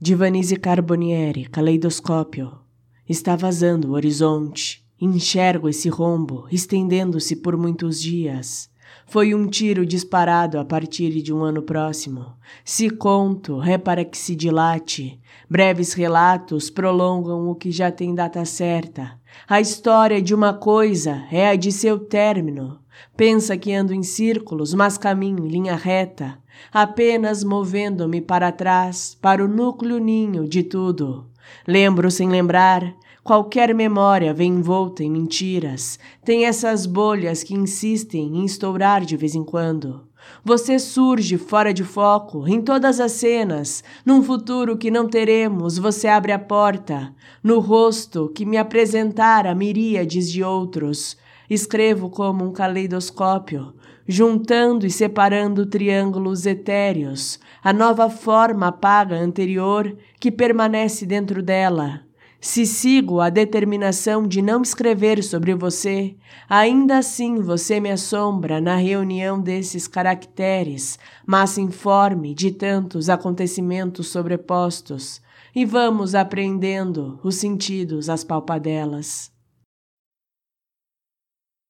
Divanise Carbonieri, caleidoscópio. Está vazando o horizonte. Enxergo esse rombo, estendendo-se por muitos dias. Foi um tiro disparado a partir de um ano próximo. Se conto, é para que se dilate. Breves relatos prolongam o que já tem data certa. A história de uma coisa é a de seu término. Pensa que ando em círculos, mas caminho em linha reta, apenas movendo-me para trás, para o núcleo ninho de tudo. Lembro sem lembrar, Qualquer memória vem envolta em mentiras, tem essas bolhas que insistem em estourar de vez em quando. Você surge fora de foco, em todas as cenas. Num futuro que não teremos, você abre a porta. No rosto que me apresentara miríades de outros. Escrevo como um caleidoscópio, juntando e separando triângulos etéreos, a nova forma apaga anterior que permanece dentro dela. Se sigo a determinação de não escrever sobre você, ainda assim você me assombra na reunião desses caracteres, massa informe de tantos acontecimentos sobrepostos, e vamos apreendendo os sentidos às palpadelas.